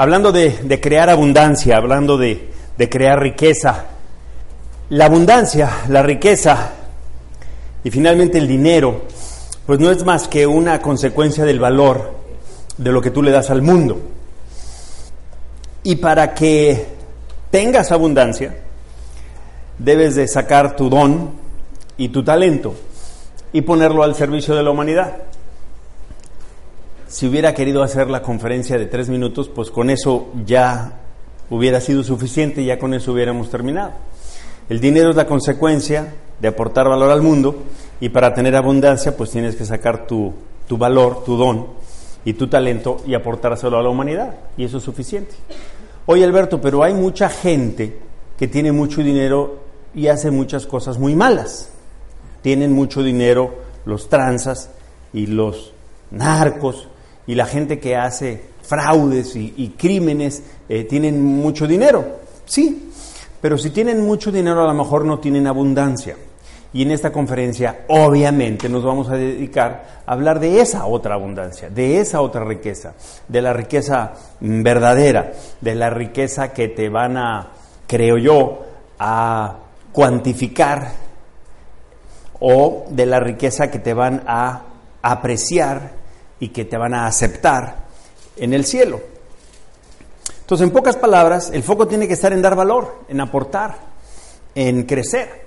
Hablando de, crear abundancia, hablando de, de crear riqueza, la abundancia, la riqueza y finalmente el dinero, pues no es más que una consecuencia del valor de lo que tú le das al mundo. Y para que tengas abundancia, debes de sacar tu don y tu talento y ponerlo al servicio de la humanidad. Si hubiera querido hacer la conferencia de tres minutos, pues con eso ya hubiera sido suficiente ya con eso hubiéramos terminado. El dinero es la consecuencia de aportar valor al mundo y para tener abundancia pues tienes que sacar tu, tu valor, tu don y tu talento y aportárselo a la humanidad y eso es suficiente. Oye Alberto, pero hay mucha gente que tiene mucho dinero y hace muchas cosas muy malas. Tienen mucho dinero los tranzas y los narcos y la gente que hace fraudes y, crímenes eh, tienen mucho dinero. Sí, pero si tienen mucho dinero a lo mejor no tienen abundancia. Y en esta conferencia obviamente nos vamos a dedicar a hablar de esa otra abundancia, de esa otra riqueza, de la riqueza verdadera, de la riqueza que te van a, creo yo, a cuantificar o de la riqueza que te van a apreciar y que te van a aceptar en el cielo. Entonces, en pocas palabras, el foco tiene que estar en dar valor, en aportar, en crecer.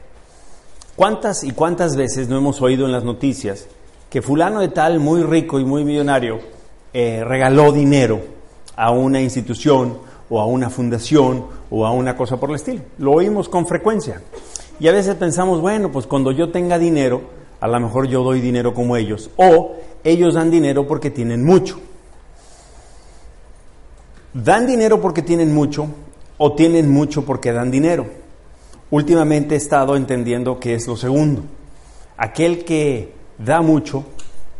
¿Cuántas y cuántas veces no hemos oído en las noticias que fulano de tal, muy rico y muy millonario, eh, regaló dinero a una institución o a una fundación o a una cosa por el estilo? Lo oímos con frecuencia. Y a veces pensamos, bueno, pues cuando yo tenga dinero, a lo mejor yo doy dinero como ellos. O ellos dan dinero porque tienen mucho. ¿Dan dinero porque tienen mucho o tienen mucho porque dan dinero? Últimamente he estado entendiendo que es lo segundo. Aquel que da mucho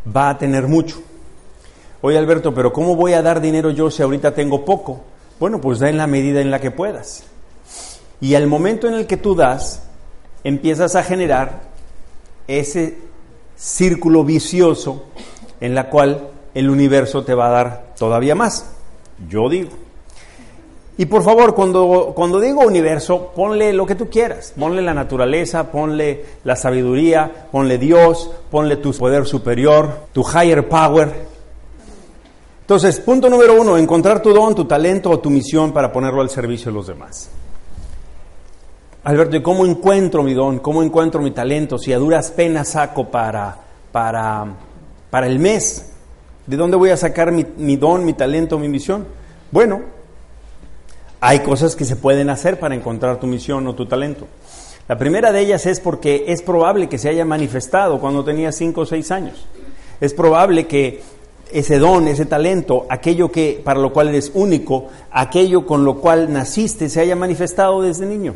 va a tener mucho. Oye Alberto, pero ¿cómo voy a dar dinero yo si ahorita tengo poco? Bueno, pues da en la medida en la que puedas. Y al momento en el que tú das, empiezas a generar ese círculo vicioso en la cual el universo te va a dar todavía más. Yo digo. Y por favor, cuando, cuando digo universo, ponle lo que tú quieras. Ponle la naturaleza, ponle la sabiduría, ponle Dios, ponle tu poder superior, tu higher power. Entonces, punto número uno, encontrar tu don, tu talento o tu misión para ponerlo al servicio de los demás. Alberto, ¿y cómo encuentro mi don? ¿Cómo encuentro mi talento? Si a duras penas saco para, para para el mes. ¿De dónde voy a sacar mi, don, mi talento, mi misión? Bueno, hay cosas que se pueden hacer para encontrar tu misión o tu talento. La primera de ellas es porque es probable que se haya manifestado cuando tenías 5 o 6 años. Es probable que ese don, ese talento, aquello que para lo cual eres único, aquello con lo cual naciste, se haya manifestado desde niño.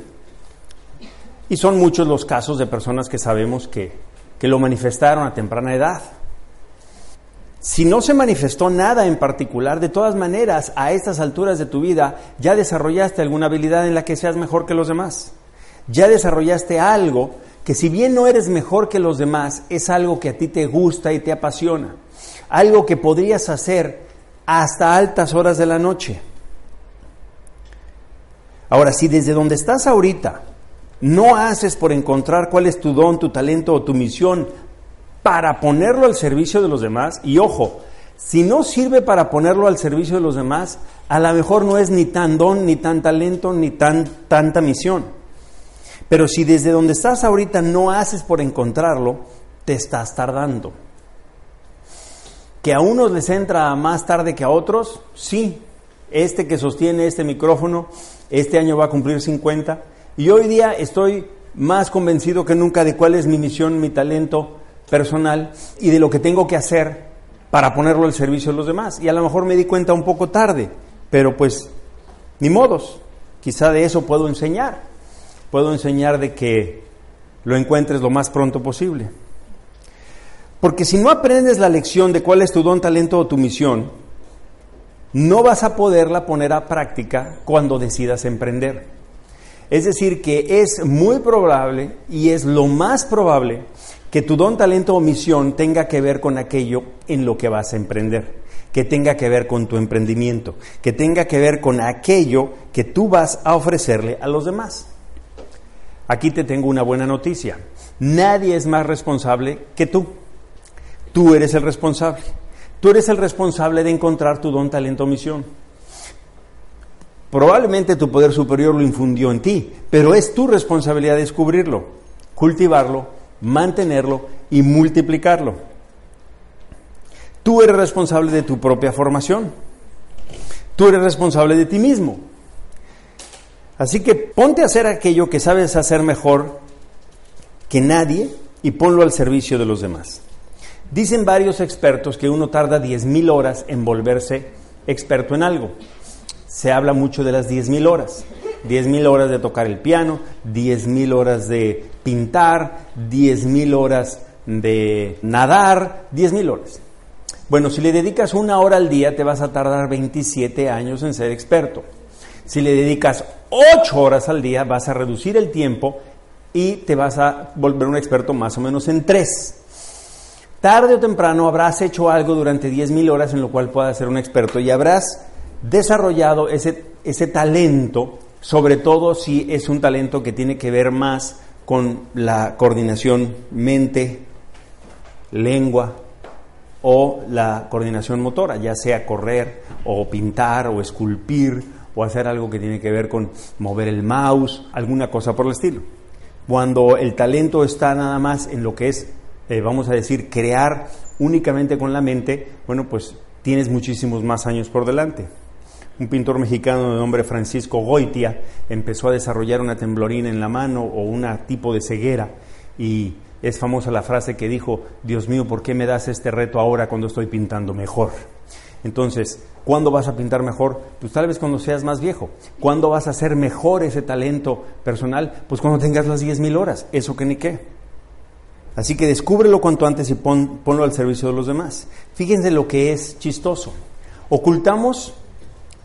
Y son muchos los casos de personas que sabemos que, que lo manifestaron a temprana edad. Si no se manifestó nada en particular, de todas maneras, a estas alturas de tu vida, ya desarrollaste alguna habilidad en la que seas mejor que los demás. Ya desarrollaste algo que si bien no eres mejor que los demás, es algo que a ti te gusta y te apasiona. Algo que podrías hacer hasta altas horas de la noche. Ahora, si desde donde estás ahorita no haces por encontrar cuál es tu don, tu talento o tu misión para ponerlo al servicio de los demás. Y ojo, si no sirve para ponerlo al servicio de los demás, a lo mejor no es ni tan don, ni tan talento, ni tan, tanta misión. Pero si desde donde estás ahorita no haces por encontrarlo, te estás tardando. ¿Que a unos les entra más tarde que a otros? Sí. Este que sostiene este micrófono, este año va a cumplir 50. Y hoy día estoy más convencido que nunca de cuál es mi misión, mi talento, personal y de lo que tengo que hacer para ponerlo al servicio de los demás. Y a lo mejor me di cuenta un poco tarde, pero pues ni modos. Quizá de eso puedo enseñar. Puedo enseñar de que lo encuentres lo más pronto posible. Porque si no aprendes la lección de cuál es tu don, talento o tu misión, no vas a poderla poner a práctica cuando decidas emprender. Es decir, que es muy probable y es lo más probable que tu don, talento o misión tenga que ver con aquello en lo que vas a emprender, que tenga que ver con tu emprendimiento, que tenga que ver con aquello que tú vas a ofrecerle a los demás. Aquí te tengo una buena noticia. Nadie es más responsable que tú. Tú eres el responsable. Tú eres el responsable de encontrar tu don, talento o misión. Probablemente tu poder superior lo infundió en ti, pero es tu responsabilidad descubrirlo, cultivarlo, mantenerlo y multiplicarlo. Tú eres responsable de tu propia formación. Tú eres responsable de ti mismo. Así que ponte a hacer aquello que sabes hacer mejor que nadie y ponlo al servicio de los demás. Dicen varios expertos que uno tarda 10.000 horas en volverse experto en algo. Se habla mucho de las 10.000 horas. 10.000 horas de tocar el piano, 10.000 horas de pintar, 10.000 horas de nadar, 10.000 horas. Bueno, si le dedicas una hora al día, te vas a tardar 27 años en ser experto. Si le dedicas 8 horas al día, vas a reducir el tiempo y te vas a volver un experto más o menos en 3. Tarde o temprano habrás hecho algo durante 10.000 horas en lo cual puedas ser un experto y habrás desarrollado ese, ese talento, sobre todo si es un talento que tiene que ver más con la coordinación mente, lengua o la coordinación motora, ya sea correr o pintar o esculpir o hacer algo que tiene que ver con mover el mouse, alguna cosa por el estilo. Cuando el talento está nada más en lo que es eh, vamos a decir, crear únicamente con la mente, bueno, pues tienes muchísimos más años por delante. Un pintor mexicano de nombre Francisco Goitia empezó a desarrollar una temblorina en la mano o un tipo de ceguera y es famosa la frase que dijo, Dios mío, ¿por qué me das este reto ahora cuando estoy pintando mejor? Entonces, ¿cuándo vas a pintar mejor? Pues tal vez cuando seas más viejo. ¿Cuándo vas a hacer mejor ese talento personal? Pues cuando tengas las 10.000 horas. Eso que ni qué. Así que descúbrelo cuanto antes y ponlo al servicio de los demás. Fíjense lo que es chistoso. Ocultamos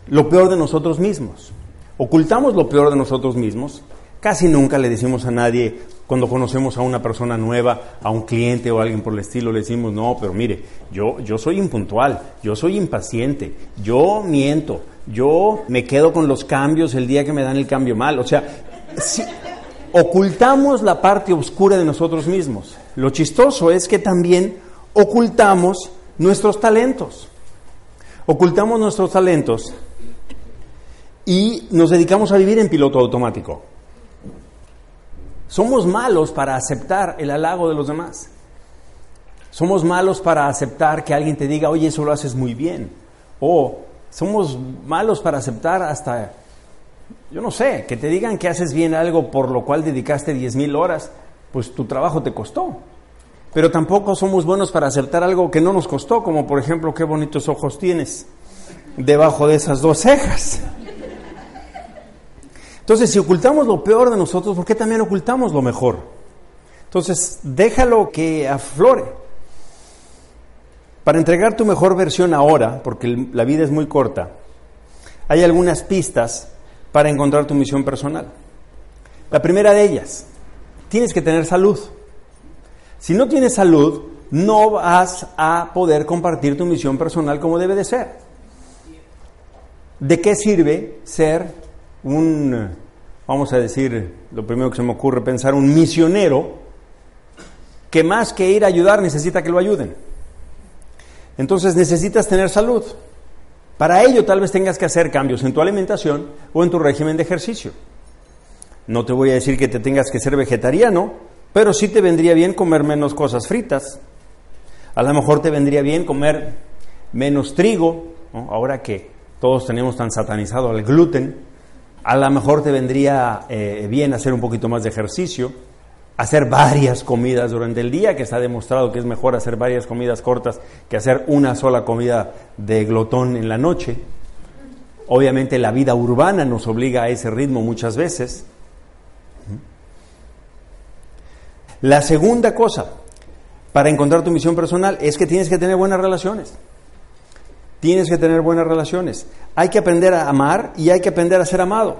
lo peor de nosotros mismos. Ocultamos lo peor de nosotros mismos. Casi nunca le decimos a nadie, cuando conocemos a una persona nueva, a un cliente o a alguien por el estilo, le decimos, no, pero mire, yo, yo soy impuntual, yo soy impaciente, yo miento, yo me quedo con los cambios el día que me dan el cambio mal. O sea, ocultamos la parte oscura de nosotros mismos. Lo chistoso es que también ocultamos nuestros talentos. Ocultamos nuestros talentos y nos dedicamos a vivir en piloto automático. Somos malos para aceptar el halago de los demás. Somos malos para aceptar que alguien te diga, oye, eso lo haces muy bien. O somos malos para aceptar hasta yo no sé, que te digan que haces bien algo por lo cual dedicaste 10.000 horas, pues tu trabajo te costó. Pero tampoco somos buenos para aceptar algo que no nos costó, como por ejemplo, qué bonitos ojos tienes debajo de esas dos cejas. Entonces, si ocultamos lo peor de nosotros, ¿por qué también ocultamos lo mejor? Entonces, déjalo que aflore. Para entregar tu mejor versión ahora, porque la vida es muy corta, hay algunas pistas para encontrar tu misión personal. La primera de ellas, tienes que tener salud. Si no tienes salud, no vas a poder compartir tu misión personal como debe de ser. ¿De qué sirve ser un, vamos a decir, lo primero que se me ocurre pensar, un misionero que más que ir a ayudar necesita que lo ayuden? Entonces necesitas tener salud. Para ello tal vez tengas que hacer cambios en tu alimentación o en tu régimen de ejercicio. No te voy a decir que te tengas que ser vegetariano, pero sí te vendría bien comer menos cosas fritas. A lo mejor te vendría bien comer menos trigo, ahora que todos tenemos tan satanizado al gluten. A lo mejor te vendría eh, bien hacer un poquito más de ejercicio. hacer varias comidas durante el día, que está demostrado que es mejor hacer varias comidas cortas que hacer una sola comida de glotón en la noche. Obviamente la vida urbana nos obliga a ese ritmo muchas veces. La segunda cosa para encontrar tu misión personal es que tienes que tener buenas relaciones. Tienes que tener buenas relaciones. Hay que aprender a amar y hay que aprender a ser amado.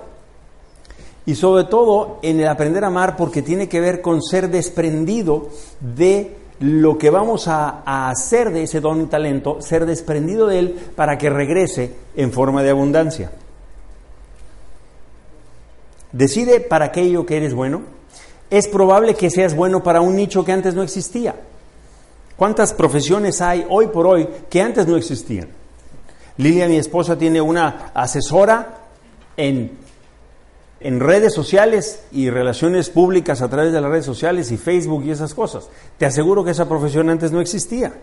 Y sobre todo en el aprender a amar porque tiene que ver con ser desprendido de lo que vamos a, hacer de ese don y talento, ser desprendido de él para que regrese en forma de abundancia. Decide para aquello que eres bueno. Es probable que seas bueno para un nicho que antes no existía. ¿Cuántas profesiones hay hoy por hoy que antes no existían? Lilia, mi esposa, tiene una asesora en en redes sociales y relaciones públicas a través de las redes sociales y Facebook y esas cosas. Te aseguro que esa profesión antes no existía.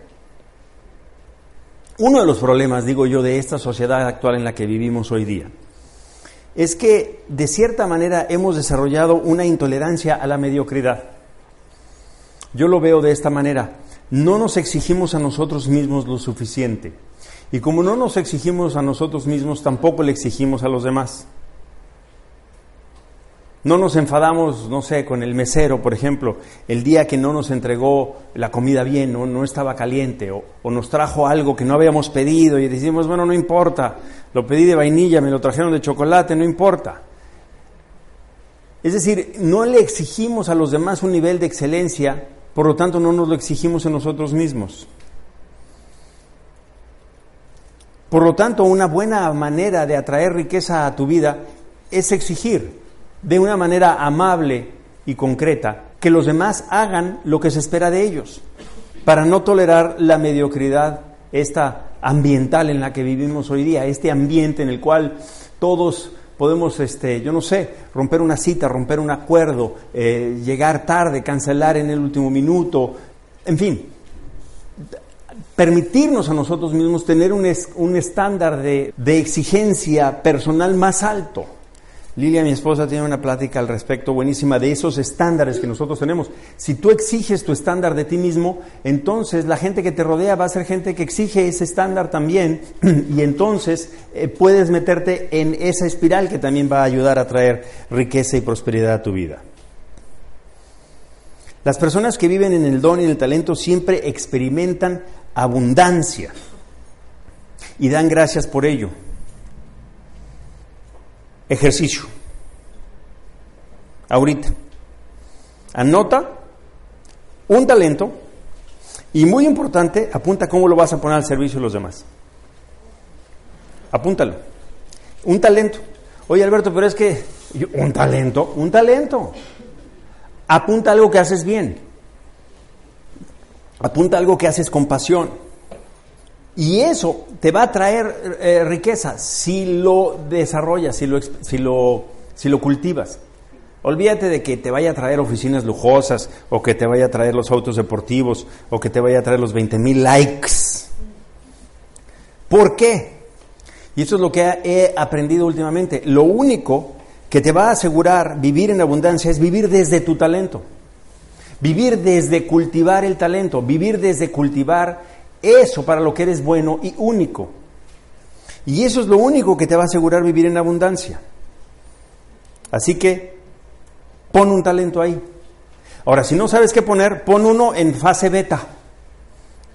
Uno de los problemas, digo yo, de esta sociedad actual en la que vivimos hoy día es que de cierta manera hemos desarrollado una intolerancia a la mediocridad. Yo lo veo de esta manera. No nos exigimos a nosotros mismos lo suficiente. Y como no nos exigimos a nosotros mismos, tampoco le exigimos a los demás. No nos enfadamos, no sé, con el mesero, por ejemplo, el día que no nos entregó la comida bien, o no estaba caliente, o, o, nos trajo algo que no habíamos pedido y decimos, bueno, no importa, lo pedí de vainilla, me lo trajeron de chocolate, no importa. Es decir, no le exigimos a los demás un nivel de excelencia, por lo tanto no nos lo exigimos en nosotros mismos. Por lo tanto, una buena manera de atraer riqueza a tu vida es exigir de una manera amable y concreta que los demás hagan lo que se espera de ellos, para no tolerar la mediocridad esta ambiental en la que vivimos hoy día, este ambiente en el cual todos podemos, este, yo no sé, romper una cita, romper un acuerdo, eh, llegar tarde, cancelar en el último minuto, en fin, permitirnos a nosotros mismos tener un, un estándar de, de exigencia personal más alto. Lilia, mi esposa, tiene una plática al respecto buenísima de esos estándares que nosotros tenemos. Si tú exiges tu estándar de ti mismo, entonces la gente que te rodea va a ser gente que exige ese estándar también y entonces eh, puedes meterte en esa espiral que también va a ayudar a traer riqueza y prosperidad a tu vida. Las personas que viven en el don y en el talento siempre experimentan abundancia y dan gracias por ello. Ejercicio. Ahorita. Anota un talento y muy importante, apunta cómo lo vas a poner al servicio de los demás. Apúntalo. Un talento. Oye Alberto, pero es que un talento, un talento. Apunta algo que haces bien. Apunta algo que haces con pasión. Y eso te va a traer eh, riqueza si lo desarrollas, si lo, si, lo, si lo cultivas. Olvídate de que te vaya a traer oficinas lujosas, o que te vaya a traer los autos deportivos, o que te vaya a traer los 20 mil likes. ¿Por qué? Y eso es lo que he aprendido últimamente. Lo único que te va a asegurar vivir en abundancia es vivir desde tu talento. Vivir desde cultivar el talento, vivir desde cultivar eso para lo que eres bueno y único. Y eso es lo único que te va a asegurar vivir en abundancia. Así que pon un talento ahí. Ahora, si no sabes qué poner, pon uno en fase beta.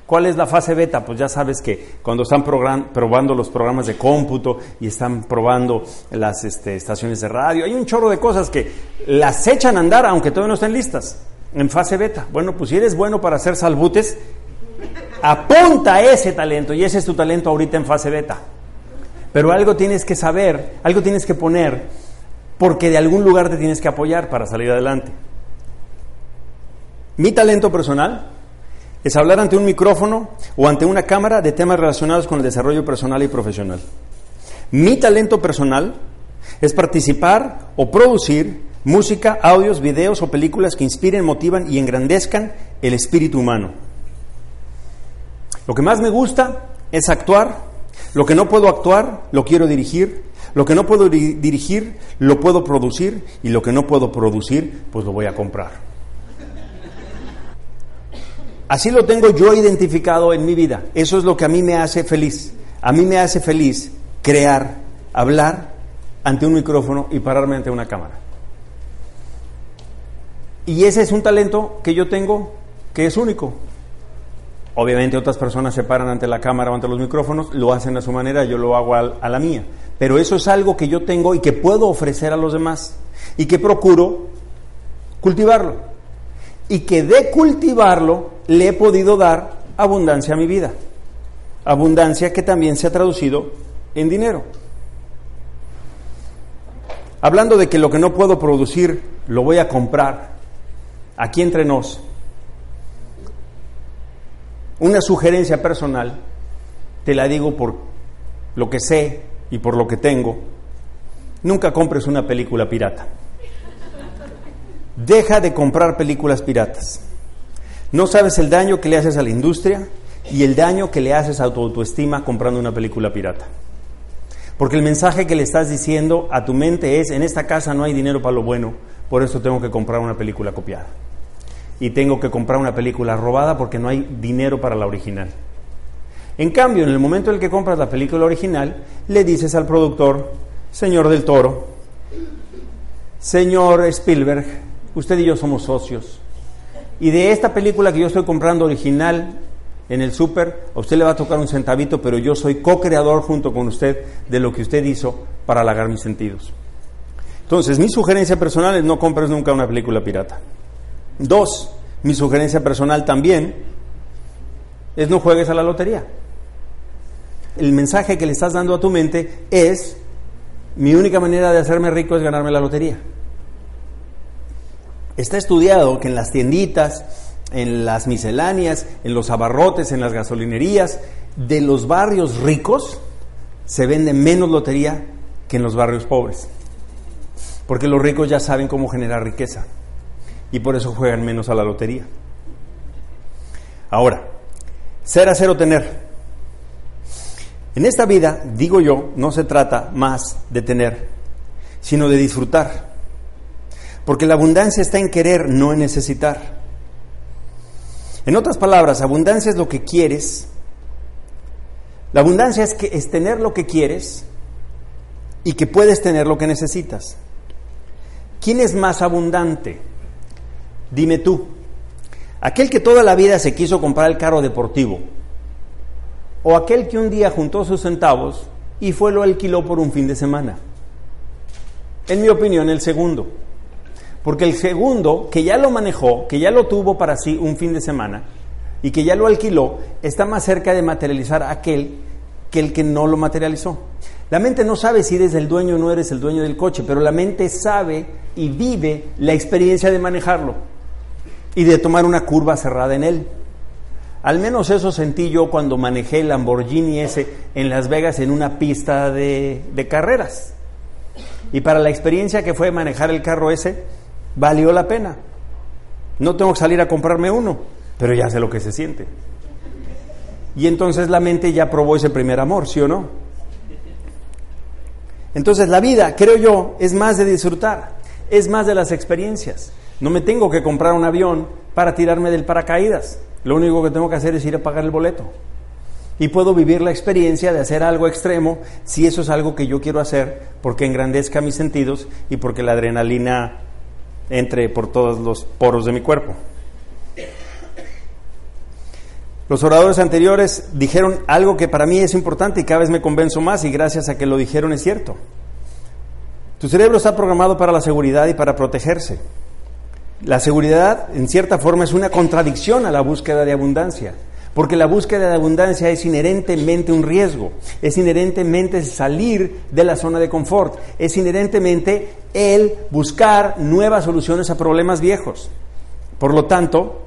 ¿Cuál es la fase beta? Pues ya sabes que cuando están probando los programas de cómputo y están probando las este, estaciones de radio, hay un chorro de cosas que las echan a andar aunque todavía no estén listas. En fase beta. Bueno, pues si eres bueno para hacer salbutes, Apunta ese talento y ese es tu talento ahorita en fase beta. Pero algo tienes que saber, algo tienes que poner, porque de algún lugar te tienes que apoyar para salir adelante. Mi talento personal es hablar ante un micrófono o ante una cámara de temas relacionados con el desarrollo personal y profesional. Mi talento personal es participar o producir música, audios, videos o películas que inspiren, motivan y engrandezcan el espíritu humano. Lo que más me gusta es actuar. Lo que no puedo actuar, lo quiero dirigir. Lo que no puedo dirigir, lo puedo producir. Y lo que no puedo producir, pues lo voy a comprar. Así lo tengo yo identificado en mi vida. Eso es lo que a mí me hace feliz. A mí me hace feliz crear, hablar ante un micrófono y pararme ante una cámara. Y ese es un talento que yo tengo que es único. Obviamente otras personas se paran ante la cámara o ante los micrófonos, lo hacen a su manera, yo lo hago a, la mía. Pero eso es algo que yo tengo y que puedo ofrecer a los demás y que procuro cultivarlo. Y que de cultivarlo le he podido dar abundancia a mi vida. Abundancia que también se ha traducido en dinero. Hablando de que lo que no puedo producir lo voy a comprar, aquí entre nos, una sugerencia personal, te la digo por lo que sé y por lo que tengo, nunca compres una película pirata. Deja de comprar películas piratas. No sabes el daño que le haces a la industria y el daño que le haces a tu autoestima comprando una película pirata. Porque el mensaje que le estás diciendo a tu mente es, en esta casa no hay dinero para lo bueno, por eso tengo que comprar una película copiada. Y tengo que comprar una película robada porque no hay dinero para la original. En cambio, en el momento en el que compras la película original, le dices al productor, señor del Toro, señor Spielberg, usted y yo somos socios. Y de esta película que yo estoy comprando original, en el súper, a usted le va a tocar un centavito, pero yo soy co-creador junto con usted de lo que usted hizo para halagar mis sentidos. Entonces, mi sugerencia personal es no compres nunca una película pirata. Dos, mi sugerencia personal también es no juegues a la lotería. El mensaje que le estás dando a tu mente es, mi única manera de hacerme rico es ganarme la lotería. Está estudiado que en las tienditas, en las misceláneas, en los abarrotes, en las gasolinerías de los barrios ricos se vende menos lotería que en los barrios pobres. Porque los ricos ya saben cómo generar riqueza y por eso juegan menos a la lotería. Ahora, ser, hacer o tener. En esta vida, digo yo, no se trata más de tener, sino de disfrutar. Porque la abundancia está en querer, no en necesitar. En otras palabras, abundancia es lo que quieres. La abundancia es, que, es tener lo que quieres y que puedes tener lo que necesitas. ¿Quién es más abundante? Dime tú. ¿Aquel que toda la vida se quiso comprar el carro deportivo? ¿O aquel que un día juntó sus centavos y fue lo alquiló por un fin de semana? En mi opinión, el segundo. Porque el segundo, que ya lo manejó, que ya lo tuvo para sí un fin de semana y que ya lo alquiló, está más cerca de materializar aquel que el que no lo materializó. La mente no sabe si eres el dueño o no eres el dueño del coche, pero la mente sabe y vive la experiencia de manejarlo y de tomar una curva cerrada en él. Al menos eso sentí yo cuando manejé el Lamborghini ese en Las Vegas en una pista de, carreras. Y para la experiencia que fue manejar el carro ese, valió la pena. No tengo que salir a comprarme uno, pero ya sé lo que se siente. Y entonces la mente ya probó ese primer amor, ¿sí o no? Entonces la vida, creo yo, es más de disfrutar, es más de las experiencias. No me tengo que comprar un avión para tirarme del paracaídas. Lo único que tengo que hacer es ir a pagar el boleto. Y puedo vivir la experiencia de hacer algo extremo si eso es algo que yo quiero hacer porque engrandezca mis sentidos y porque la adrenalina entre por todos los poros de mi cuerpo. Los oradores anteriores dijeron algo que para mí es importante y cada vez me convenzo más y gracias a que lo dijeron es cierto. Tu cerebro está programado para la seguridad y para protegerse. La seguridad, en cierta forma, es una contradicción a la búsqueda de abundancia. Porque la búsqueda de abundancia es inherentemente un riesgo, es inherentemente salir de la zona de confort, es inherentemente el buscar nuevas soluciones a problemas viejos. Por lo tanto,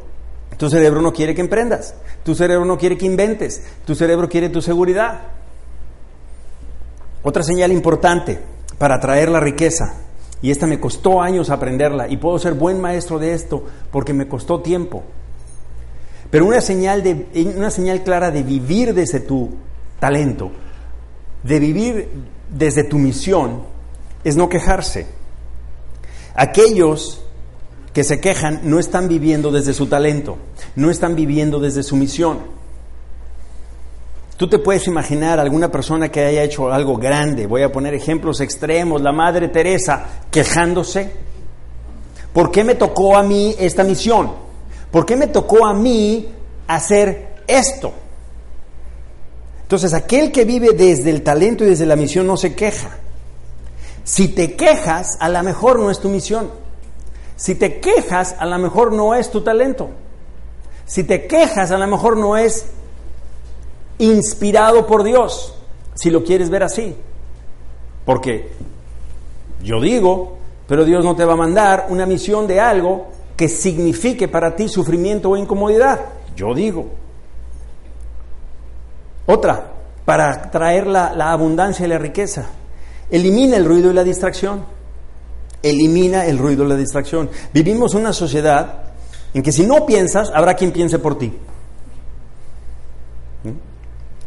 tu cerebro no quiere que emprendas, tu cerebro no quiere que inventes, tu cerebro quiere tu seguridad. Otra señal importante para atraer la riqueza, y esta me costó años aprenderla, y puedo ser buen maestro de esto porque me costó tiempo, pero una señal, de, una señal clara de vivir desde tu talento, de vivir desde tu misión, es no quejarse. Aquellos que se quejan no están viviendo desde su talento, no están viviendo desde su misión. Tú te puedes imaginar alguna persona que haya hecho algo grande, voy a poner ejemplos extremos, la Madre Teresa quejándose. ¿Por qué me tocó a mí esta misión? ¿Por qué me tocó a mí hacer esto? Entonces, aquel que vive desde el talento y desde la misión no se queja. Si te quejas, a lo mejor no es tu misión. Si te quejas, a lo mejor no es tu talento. Si te quejas, a lo mejor no es inspirado por Dios, si lo quieres ver así. Porque yo digo, pero Dios no te va a mandar una misión de algo que signifique para ti sufrimiento o incomodidad. Yo digo. Otra, para traer la, la abundancia y la riqueza. Elimina el ruido y la distracción. Elimina el ruido y la distracción. Vivimos una sociedad en que si no piensas, habrá quien piense por ti.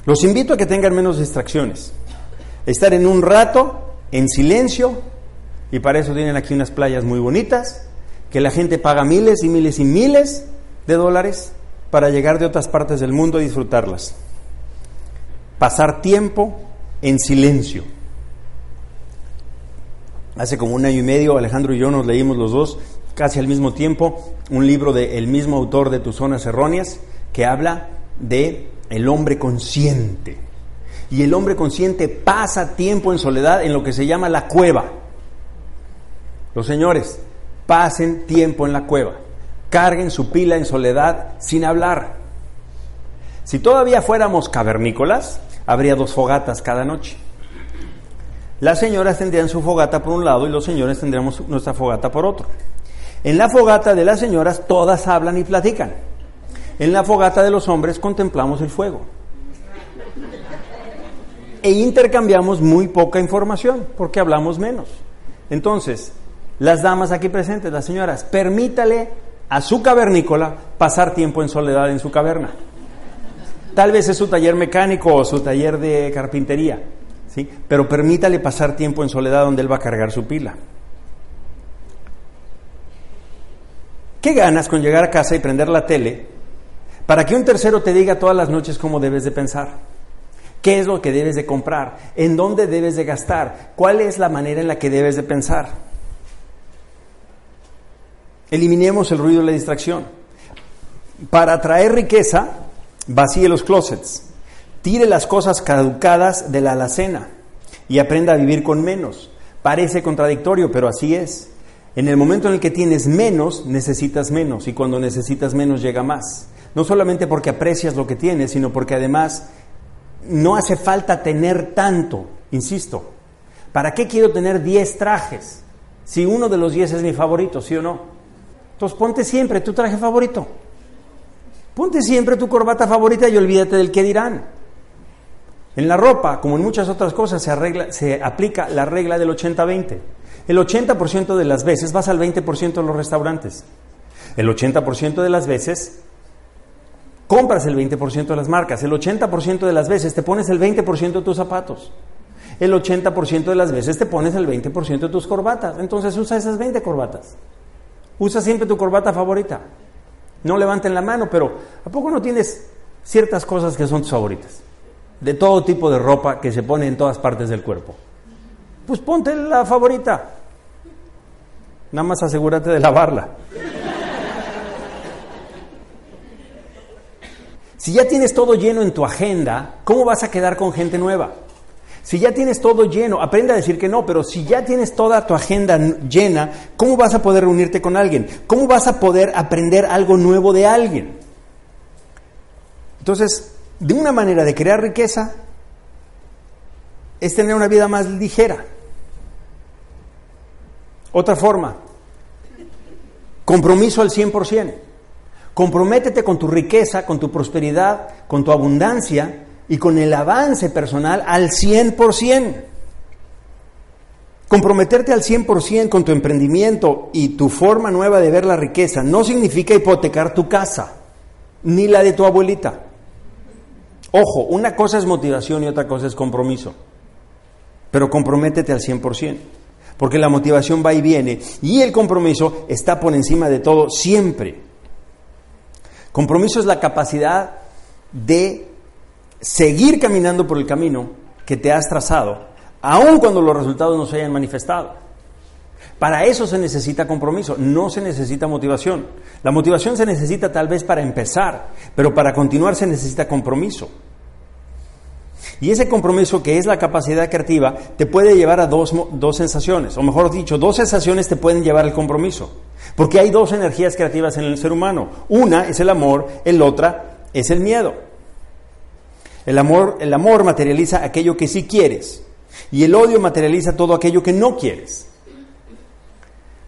Los invito a que tengan menos distracciones. Estar en un rato en silencio, y para eso tienen aquí unas playas muy bonitas, que la gente paga miles y miles y miles de dólares para llegar de otras partes del mundo a disfrutarlas. Pasar tiempo en silencio. Hace como un año y medio Alejandro y yo nos leímos los dos, casi al mismo tiempo, un libro del mismo autor de Tus Zonas Erróneas, que habla de el hombre consciente. Y el hombre consciente pasa tiempo en soledad en lo que se llama la cueva. Los señores, pasen tiempo en la cueva. Carguen su pila en soledad sin hablar. Si todavía fuéramos cavernícolas, habría dos fogatas cada noche. Las señoras tendrían su fogata por un lado y los señores tendríamos nuestra fogata por otro. En la fogata de las señoras todas hablan y platican. En la fogata de los hombres contemplamos el fuego. E intercambiamos muy poca información porque hablamos menos. Entonces, las damas aquí presentes, las señoras, permítale a su cavernícola pasar tiempo en soledad en su caverna. Tal vez es su taller mecánico o su taller de carpintería, ¿sí? pero permítale pasar tiempo en soledad donde él va a cargar su pila. ¿Qué ganas con llegar a casa y prender la tele para que un tercero te diga todas las noches cómo debes de pensar? ¿Qué es lo que debes de comprar? ¿En dónde debes de gastar? ¿Cuál es la manera en la que debes de pensar? Eliminemos el ruido y la distracción. Para atraer riqueza, vacíe los closets, tire las cosas caducadas de la alacena y aprenda a vivir con menos. Parece contradictorio, pero así es. En el momento en el que tienes menos, necesitas menos y cuando necesitas menos llega más. No solamente porque aprecias lo que tienes, sino porque además no hace falta tener tanto, insisto. ¿Para qué quiero tener 10 trajes? Si uno de los 10 es mi favorito, ¿sí o no? Entonces ponte siempre tu traje favorito. Ponte siempre tu corbata favorita y olvídate del que dirán. En la ropa, como en muchas otras cosas, se, aplica la regla del 80-20. El 80% de las veces vas al 20% en los restaurantes. El 80% de las veces compras el 20% de las marcas. El 80% de las veces te pones el 20% de tus zapatos. El 80% de las veces te pones el 20% de tus corbatas. Entonces usa esas 20 corbatas. Usa siempre tu corbata favorita. No levanten la mano, pero ¿a poco no tienes ciertas cosas que son tus favoritas? De todo tipo de ropa que se pone en todas partes del cuerpo. Pues ponte la favorita. Nada más asegúrate de lavarla. Si ya tienes todo lleno en tu agenda, ¿cómo vas a quedar con gente nueva? Si ya tienes todo lleno, aprende a decir que no, pero si ya tienes toda tu agenda llena, ¿cómo vas a poder reunirte con alguien? ¿Cómo vas a poder aprender algo nuevo de alguien? Entonces, de una manera de crear riqueza es tener una vida más ligera. Otra forma, compromiso al 100%. Comprométete con tu riqueza, con tu prosperidad, con tu abundancia y con el avance personal al 100%. Comprometerte al 100% con tu emprendimiento y tu forma nueva de ver la riqueza no significa hipotecar tu casa, ni la de tu abuelita. Ojo, una cosa es motivación y otra cosa es compromiso. Pero comprométete al 100%. porque la motivación va y viene y el compromiso está por encima de todo siempre. Compromiso es la capacidad de seguir caminando por el camino que te has trazado, aun cuando los resultados no se hayan manifestado. Para eso se necesita compromiso, no se necesita motivación. La motivación se necesita tal vez para empezar, pero para continuar se necesita compromiso. Y ese compromiso, que es la capacidad creativa, te puede llevar a dos, dos, sensaciones, o mejor dicho, dos sensaciones te pueden llevar al compromiso. Porque hay dos energías creativas en el ser humano. Una es el amor, el otra es el miedo. El amor, el amor materializa aquello que sí quieres y el odio materializa todo aquello que no quieres.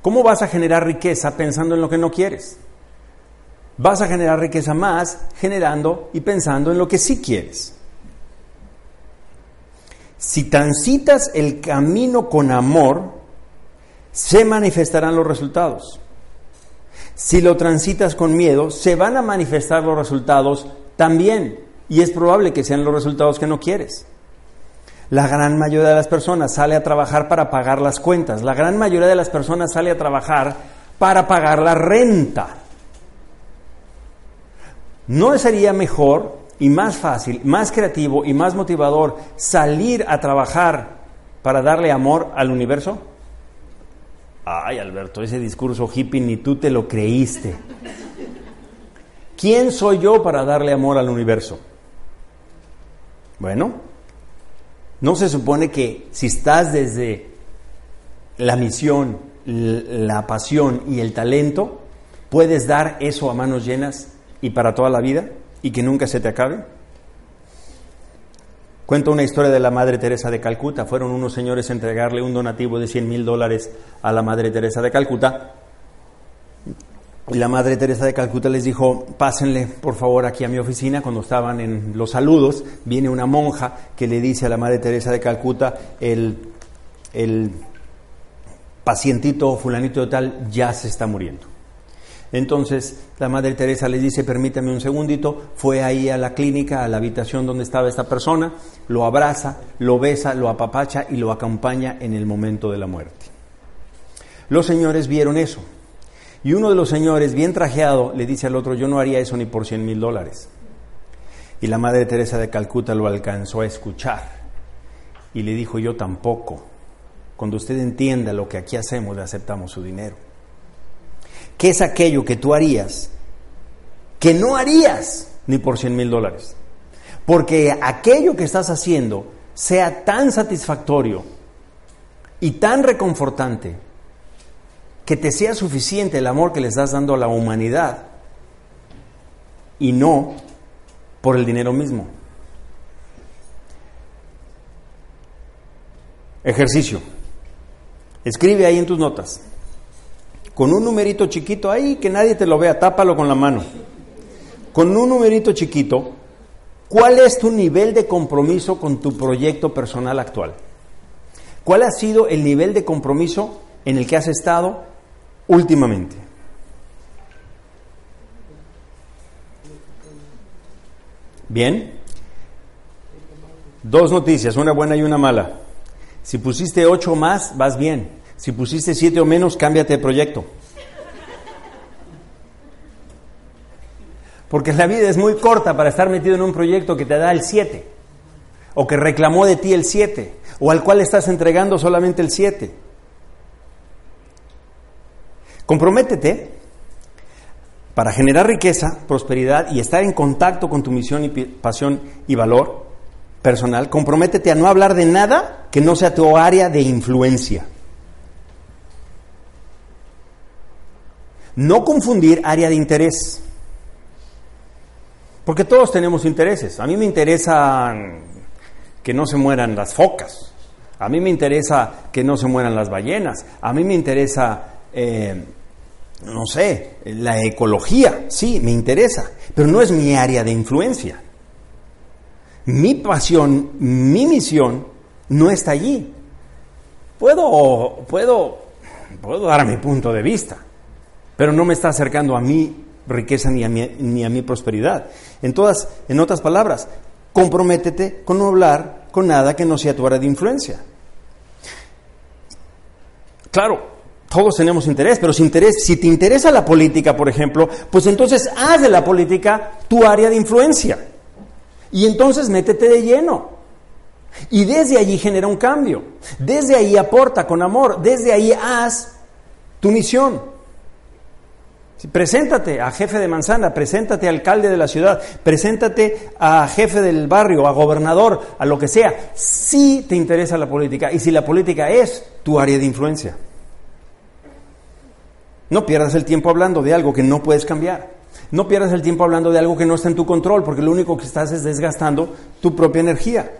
¿Cómo vas a generar riqueza pensando en lo que no quieres? Vas a generar riqueza más generando y pensando en lo que sí quieres. Si transitas el camino con amor, se manifestarán los resultados. Si lo transitas con miedo, se van a manifestar los resultados también. Y es probable que sean los resultados que no quieres. La gran mayoría de las personas sale a trabajar para pagar las cuentas. La gran mayoría de las personas sale a trabajar para pagar la renta. ¿No sería mejor y más fácil, más creativo y más motivador salir a trabajar para darle amor al universo? Ay, Alberto, ese discurso hippie ni tú te lo creíste. ¿Quién soy yo para darle amor al universo? Bueno, no se supone que si estás desde la misión, la pasión y el talento, puedes dar eso a manos llenas y para toda la vida y que nunca se te acabe? Cuento una historia de la Madre Teresa de Calcuta. Fueron unos señores a entregarle un donativo de 100 mil dólares a la Madre Teresa de Calcuta. Y la Madre Teresa de Calcuta les dijo, pásenle por favor aquí a mi oficina. Cuando estaban en los saludos, viene una monja que le dice a la Madre Teresa de Calcuta, el, el pacientito fulanito de tal ya se está muriendo. Entonces la Madre Teresa le dice, permítame un segundito, fue ahí a la clínica, a la habitación donde estaba esta persona, lo abraza, lo besa, lo apapacha y lo acompaña en el momento de la muerte. Los señores vieron eso. Y uno de los señores, bien trajeado, le dice al otro, yo no haría eso ni por cien mil dólares. Y la Madre Teresa de Calcuta lo alcanzó a escuchar y le dijo, yo tampoco. Cuando usted entienda lo que aquí hacemos, le aceptamos su dinero. ¿Qué es aquello que tú harías que no harías ni por 100 mil dólares? Porque aquello que estás haciendo sea tan satisfactorio y tan reconfortante que te sea suficiente el amor que le estás dando a la humanidad y no por el dinero mismo. Ejercicio. Escribe ahí en tus notas con un numerito chiquito ahí que nadie te lo vea, tápalo con la mano. Con un numerito chiquito, ¿cuál es tu nivel de compromiso con tu proyecto personal actual? ¿Cuál ha sido el nivel de compromiso en el que has estado últimamente? Bien. Dos noticias, una buena y una mala. Si pusiste ocho más, vas bien. Si pusiste siete o menos, cámbiate de proyecto. Porque la vida es muy corta para estar metido en un proyecto que te da el 7, o que reclamó de ti el 7, o al cual estás entregando solamente el 7. Comprométete para generar riqueza, prosperidad y estar en contacto con tu misión y pasión y valor personal. Comprométete a no hablar de nada que no sea tu área de influencia. No confundir área de interés. Porque todos tenemos intereses. A mí me interesa que no se mueran las focas. A mí me interesa que no se mueran las ballenas. A mí me interesa, eh, no sé, la ecología. Sí, me interesa. Pero no es mi área de influencia. Mi pasión, mi misión no está allí. Puedo, puedo, puedo dar mi punto de vista pero no me está acercando a mi riqueza ni a mi, ni a mi prosperidad. En, todas, en otras palabras, comprométete con no hablar con nada que no sea tu área de influencia. claro, todos tenemos interés, pero si, interés, si te interesa la política, por ejemplo, pues entonces haz de la política tu área de influencia. Y entonces métete de lleno. Y desde allí genera un cambio. Desde ahí aporta con amor. Desde ahí haz tu misión. Preséntate a jefe de manzana, preséntate a alcalde de la ciudad, preséntate a jefe del barrio, a gobernador, a lo que sea, si te interesa la política y si la política es tu área de influencia. No pierdas el tiempo hablando de algo que no puedes cambiar. No pierdas el tiempo hablando de algo que no está en tu control, porque lo único que estás es desgastando tu propia energía.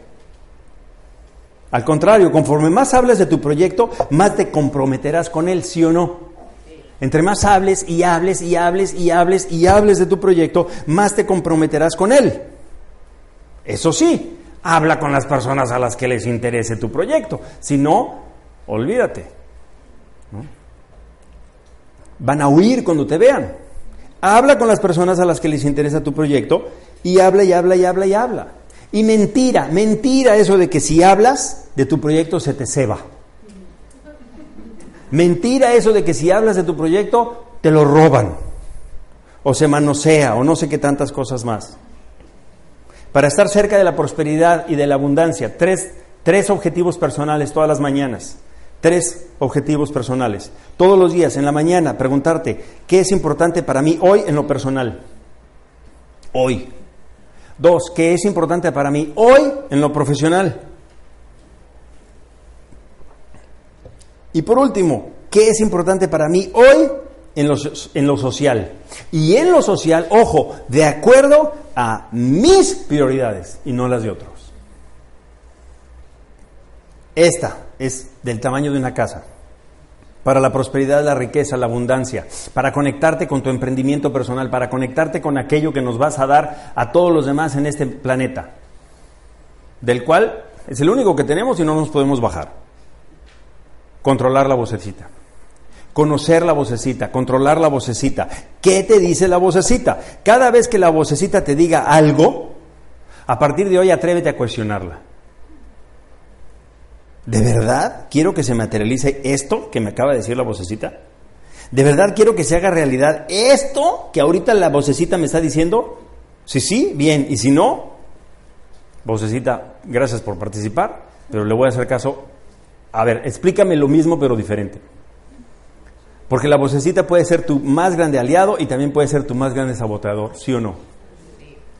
Al contrario, conforme más hables de tu proyecto, más te comprometerás con él, sí o no. Entre más hables y hables y hables y hables y hables de tu proyecto, más te comprometerás con él. Eso sí, habla con las personas a las que les interese tu proyecto. Si no, olvídate. Van a huir cuando te vean. Habla con las personas a las que les interesa tu proyecto y habla y habla y habla y habla. Y mentira, mentira eso de que si hablas de tu proyecto se te ceba. Mentira eso de que si hablas de tu proyecto, te lo roban, o se manosea, o no sé qué tantas cosas más. Para estar cerca de la prosperidad y de la abundancia, tres, tres objetivos personales todas las mañanas. Tres objetivos personales. Todos los días, en la mañana, preguntarte, ¿qué es importante para mí hoy en lo personal? Hoy. Dos, ¿qué es importante para mí hoy en lo profesional? Y por último, ¿qué es importante para mí hoy en lo, social? Y en lo social, ojo, de acuerdo a mis prioridades y no las de otros. Esta es del tamaño de una casa. Para la prosperidad, la riqueza, la abundancia, para conectarte con tu emprendimiento personal, para conectarte con aquello que nos vas a dar a todos los demás en este planeta, del cual es el único que tenemos y no nos podemos bajar controlar la vocecita. Conocer la vocecita, controlar la vocecita. ¿Qué te dice la vocecita? Cada vez que la vocecita te diga algo, a partir de hoy atrévete a cuestionarla. ¿De verdad quiero que se materialice esto que me acaba de decir la vocecita? ¿De verdad quiero que se haga realidad esto que ahorita la vocecita me está diciendo? Si sí, bien. Y si no, vocecita, gracias por participar, pero le voy a hacer caso a ver, explícame lo mismo pero diferente. Porque la vocecita puede ser tu más grande aliado y también puede ser tu más grande saboteador, ¿sí o no?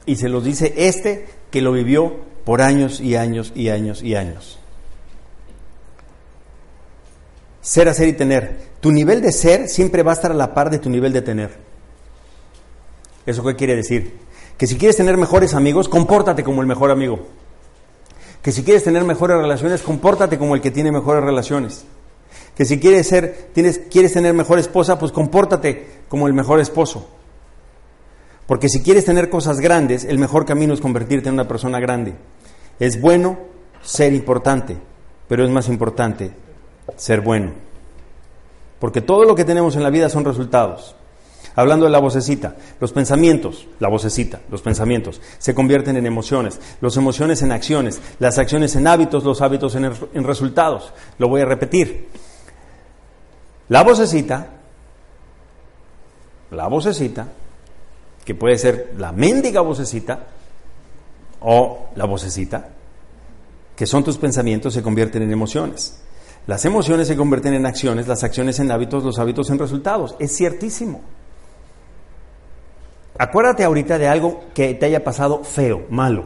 Y se los dice este que lo vivió por años y años y años y años. Ser, hacer y tener. Tu nivel de ser siempre va a estar a la par de tu nivel de tener. ¿Eso qué quiere decir? Que si quieres tener mejores amigos, compórtate como el mejor amigo que si quieres tener mejores relaciones, compórtate como el que tiene mejores relaciones. Que si quieres ser, tienes, quieres tener mejor esposa, pues compórtate como el mejor esposo. Porque si quieres tener cosas grandes, el mejor camino es convertirte en una persona grande. Es bueno ser importante, pero es más importante ser bueno. Porque todo lo que tenemos en la vida son resultados. Hablando de la vocecita, los pensamientos, la vocecita, los pensamientos, se convierten en emociones, las emociones en acciones, las acciones en hábitos, los hábitos en, en resultados. Lo voy a repetir. La vocecita, la vocecita, que puede ser la mendiga vocecita o la vocecita, que son tus pensamientos, se convierten en emociones. Las emociones se convierten en acciones, las acciones en hábitos, los hábitos en resultados. Es ciertísimo. Acuérdate ahorita de algo que te haya pasado feo, malo.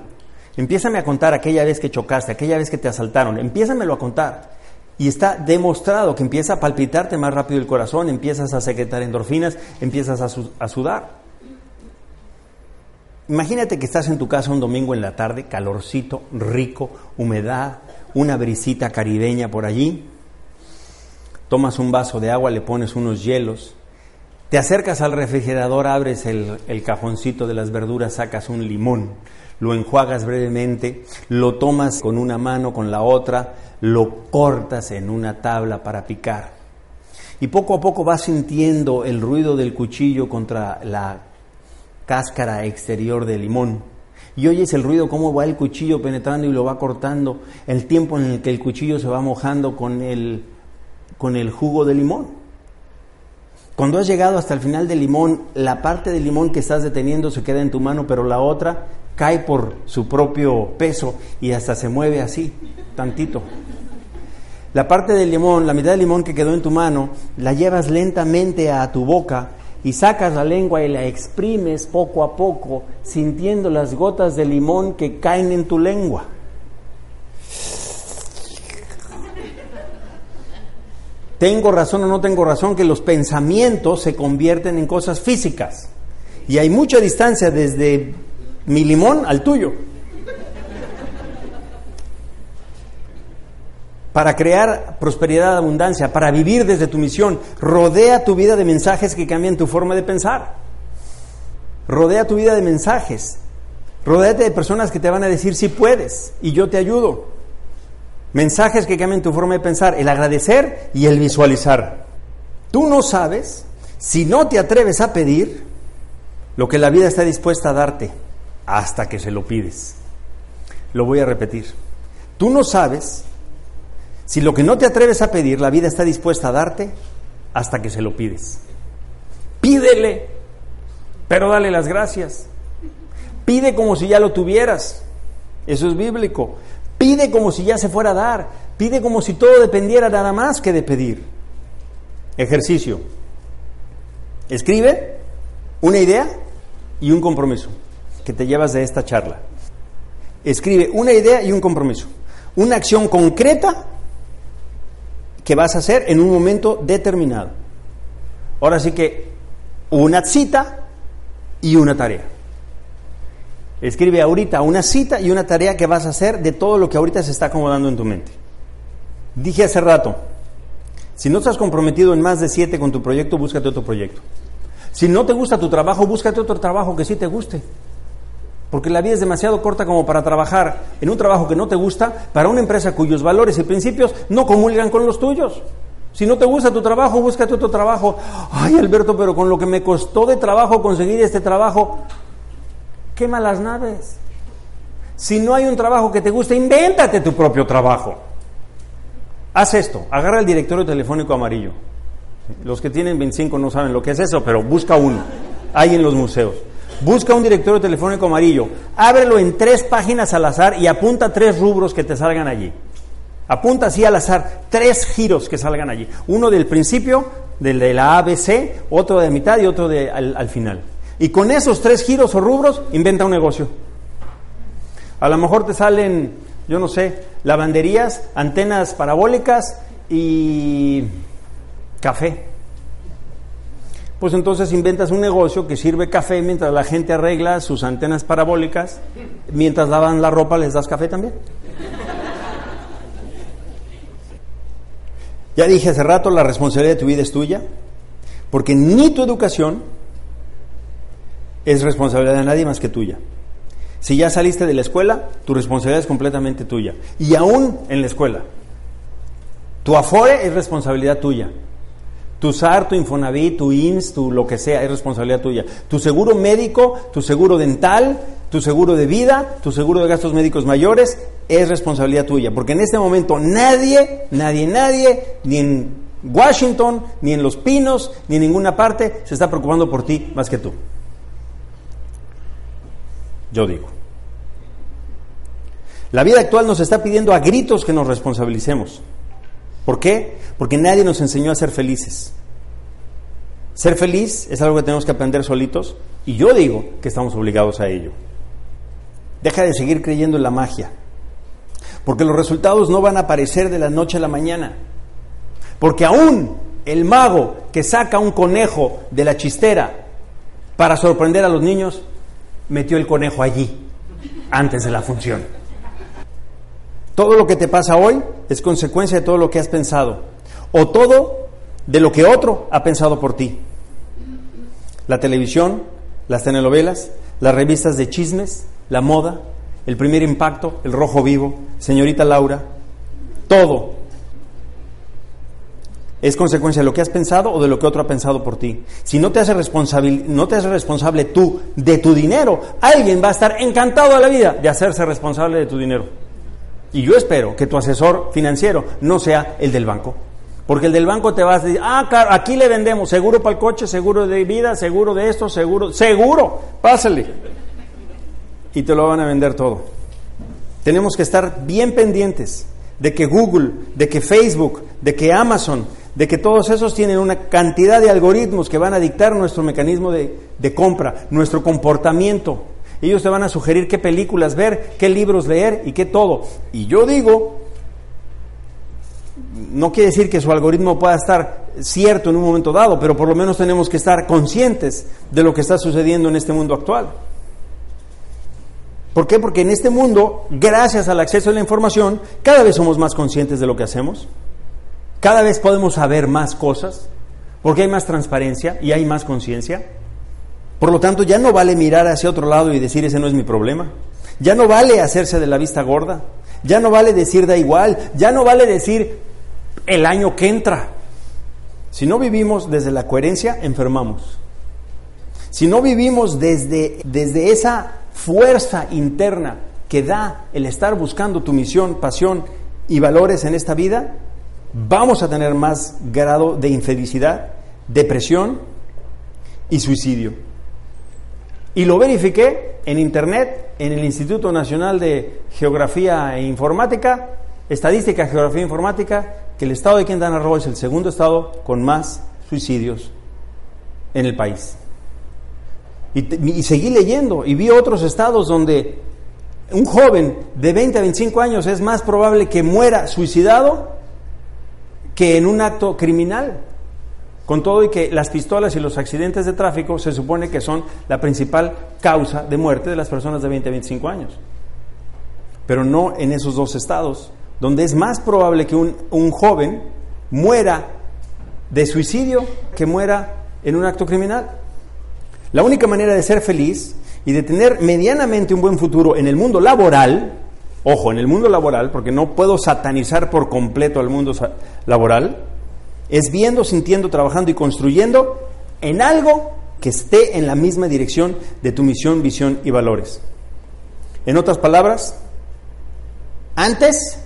Empiézame a contar aquella vez que chocaste, aquella vez que te asaltaron. Empiézamelo a contar. Y está demostrado que empieza a palpitarte más rápido el corazón, empiezas a secretar endorfinas, empiezas a, sudar. Imagínate que estás en tu casa un domingo en la tarde, calorcito, rico, humedad, una brisita caribeña por allí. Tomas un vaso de agua, le pones unos hielos, te acercas al refrigerador, abres el, cajoncito de las verduras, sacas un limón, lo enjuagas brevemente, lo tomas con una mano, con la otra, lo cortas en una tabla para picar. Y poco a poco vas sintiendo el ruido del cuchillo contra la cáscara exterior del limón. Y oyes el ruido, cómo va el cuchillo penetrando y lo va cortando, el tiempo en el que el cuchillo se va mojando con el con el jugo de limón. Cuando has llegado hasta el final del limón, la parte del limón que estás deteniendo se queda en tu mano, pero la otra cae por su propio peso y hasta se mueve así, tantito. La parte del limón, la mitad del limón que quedó en tu mano, la llevas lentamente a tu boca y sacas la lengua y la exprimes poco a poco, sintiendo las gotas de limón que caen en tu lengua. Tengo razón o no tengo razón que los pensamientos se convierten en cosas físicas. Y hay mucha distancia desde mi limón al tuyo. Para crear prosperidad, abundancia, para vivir desde tu misión, rodea tu vida de mensajes que cambien tu forma de pensar. Rodea tu vida de mensajes. Rodéate de personas que te van a decir si puedes y yo te ayudo. Mensajes que cambien tu forma de pensar, el agradecer y el visualizar. Tú no sabes, si no te atreves a pedir, lo que la vida está dispuesta a darte hasta que se lo pides. Lo voy a repetir. Tú no sabes si lo que no te atreves a pedir, la vida está dispuesta a darte hasta que se lo pides. Pídele, pero dale las gracias. Pide como si ya lo tuvieras. Eso es bíblico. Pide como si ya se fuera a dar. Pide como si todo dependiera nada más que de pedir. Ejercicio. Escribe una idea y un compromiso que te llevas de esta charla. Escribe una idea y un compromiso. Una acción concreta que vas a hacer en un momento determinado. Ahora sí que una cita y una tarea. Escribe ahorita una cita y una tarea que vas a hacer de todo lo que ahorita se está acomodando en tu mente. Dije hace rato, si no estás comprometido en más de siete con tu proyecto, búscate otro proyecto. Si no te gusta tu trabajo, búscate otro trabajo que sí te guste. Porque la vida es demasiado corta como para trabajar en un trabajo que no te gusta para una empresa cuyos valores y principios no comulgan con los tuyos. Si no te gusta tu trabajo, búscate otro trabajo. Ay, Alberto, pero con lo que me costó de trabajo conseguir este trabajo, quema las naves. Si no hay un trabajo que te guste, invéntate tu propio trabajo. Haz esto, agarra el directorio telefónico amarillo. Los que tienen 25 no saben lo que es eso, pero busca uno. Hay en los museos. Busca un directorio telefónico amarillo, ábrelo en tres páginas al azar y apunta tres rubros que te salgan allí. Apunta así al azar tres giros que salgan allí. Uno del principio, del de la ABC, otro de mitad y otro de, al, al final. Y con esos tres giros o rubros, inventa un negocio. A lo mejor te salen, yo no sé, lavanderías, antenas parabólicas y café pues entonces inventas un negocio que sirve café mientras la gente arregla sus antenas parabólicas, mientras lavan la ropa les das café también. Ya dije hace rato, la responsabilidad de tu vida es tuya, porque ni tu educación es responsabilidad de nadie más que tuya. Si ya saliste de la escuela, tu responsabilidad es completamente tuya. Y aún en la escuela, tu afore es responsabilidad tuya. Tu SAR, tu Infonavit, tu IMSS, tu lo que sea, es responsabilidad tuya. Tu seguro médico, tu seguro dental, tu seguro de vida, tu seguro de gastos médicos mayores, es responsabilidad tuya. Porque en este momento nadie, nadie, nadie, ni en Washington, ni en Los Pinos, ni en ninguna parte, se está preocupando por ti más que tú. Yo digo. La vida actual nos está pidiendo a gritos que nos responsabilicemos. ¿Por qué? Porque nadie nos enseñó a ser felices. Ser feliz es algo que tenemos que aprender solitos y yo digo que estamos obligados a ello. Deja de seguir creyendo en la magia, porque los resultados no van a aparecer de la noche a la mañana. Porque aún el mago que saca un conejo de la chistera para sorprender a los niños, metió el conejo allí, antes de la función. Todo lo que te pasa hoy es consecuencia de todo lo que has pensado, o todo de lo que otro ha pensado por ti. La televisión, las telenovelas, las revistas de chismes, la moda, el primer impacto, el rojo vivo, señorita Laura, todo es consecuencia de lo que has pensado o de lo que otro ha pensado por ti. Si no te haces responsable, no te haces responsable tú de tu dinero, alguien va a estar encantado de la vida de hacerse responsable de tu dinero. Y yo espero que tu asesor financiero no sea el del banco. Porque el del banco te va a decir, ah, claro, aquí le vendemos seguro para el coche, seguro de vida, seguro de esto, seguro, seguro, pásale. Y te lo van a vender todo. Tenemos que estar bien pendientes de que Google, de que Facebook, de que Amazon, de que todos esos tienen una cantidad de algoritmos que van a dictar nuestro mecanismo de, compra, nuestro comportamiento. Ellos te van a sugerir qué películas ver, qué libros leer y qué todo. Y yo digo no quiere decir que su algoritmo pueda estar cierto en un momento dado, pero por lo menos tenemos que estar conscientes de lo que está sucediendo en este mundo actual. ¿Por qué? Porque en este mundo, gracias al acceso a la información, cada vez somos más conscientes de lo que hacemos, cada vez podemos saber más cosas, porque hay más transparencia y hay más conciencia. Por lo tanto, ya no vale mirar hacia otro lado y decir ese no es mi problema. Ya no vale hacerse de la vista gorda. Ya no vale decir da igual. Ya no vale decir el año que entra. Si no vivimos desde la coherencia, enfermamos. Si no vivimos desde, desde esa fuerza interna que da el estar buscando tu misión, pasión y valores en esta vida, vamos a tener más grado de infelicidad, depresión y suicidio. Y lo verifiqué en Internet, en el Instituto Nacional de Geografía e Informática, Estadística, Geografía e Informática, que el estado de Quintana Roo es el segundo estado con más suicidios en el país. Y, seguí leyendo y vi otros estados donde un joven de 20 a 25 años es más probable que muera suicidado que en un acto criminal. Con todo y que las pistolas y los accidentes de tráfico se supone que son la principal causa de muerte de las personas de 20 a 25 años. Pero no en esos dos estados donde es más probable que un, un joven muera de suicidio que muera en un acto criminal. La única manera de ser feliz y de tener medianamente un buen futuro en el mundo laboral, ojo, en el mundo laboral, porque no puedo satanizar por completo al mundo laboral, es viendo, sintiendo, trabajando y construyendo en algo que esté en la misma dirección de tu misión, visión y valores. En otras palabras, antes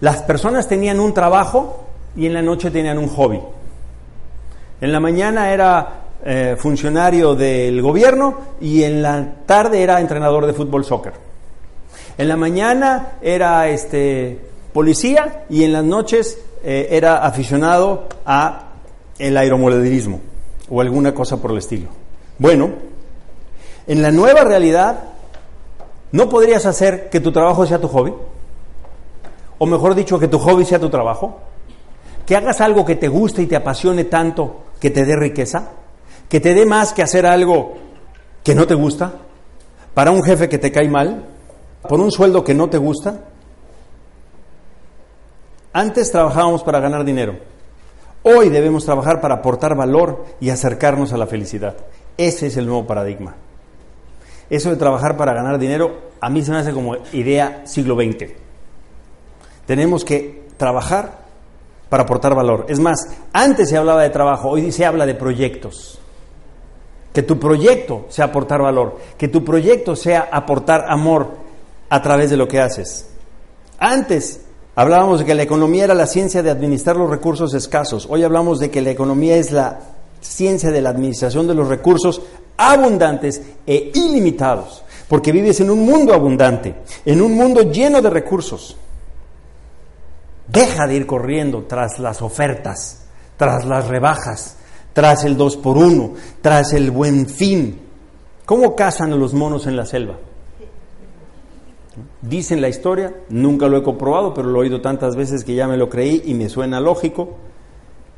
las personas tenían un trabajo y en la noche tenían un hobby. En la mañana era eh, funcionario del gobierno y en la tarde era entrenador de fútbol soccer. En la mañana era este policía y en las noches eh, era aficionado a el aeromodelismo o alguna cosa por el estilo. Bueno, en la nueva realidad no podrías hacer que tu trabajo sea tu hobby o mejor dicho, que tu hobby sea tu trabajo, que hagas algo que te guste y te apasione tanto que te dé riqueza, que te dé más que hacer algo que no te gusta, para un jefe que te cae mal, por un sueldo que no te gusta. Antes trabajábamos para ganar dinero. Hoy debemos trabajar para aportar valor y acercarnos a la felicidad. Ese es el nuevo paradigma. Eso de trabajar para ganar dinero a mí se me hace como idea siglo XX. Tenemos que trabajar para aportar valor. Es más, antes se hablaba de trabajo, hoy se habla de proyectos. Que tu proyecto sea aportar valor, que tu proyecto sea aportar amor a través de lo que haces. Antes hablábamos de que la economía era la ciencia de administrar los recursos escasos. Hoy hablamos de que la economía es la ciencia de la administración de los recursos abundantes e ilimitados. Porque vives en un mundo abundante, en un mundo lleno de recursos. Deja de ir corriendo tras las ofertas, tras las rebajas, tras el dos por uno, tras el buen fin. ¿Cómo cazan los monos en la selva? Dicen la historia, nunca lo he comprobado, pero lo he oído tantas veces que ya me lo creí y me suena lógico,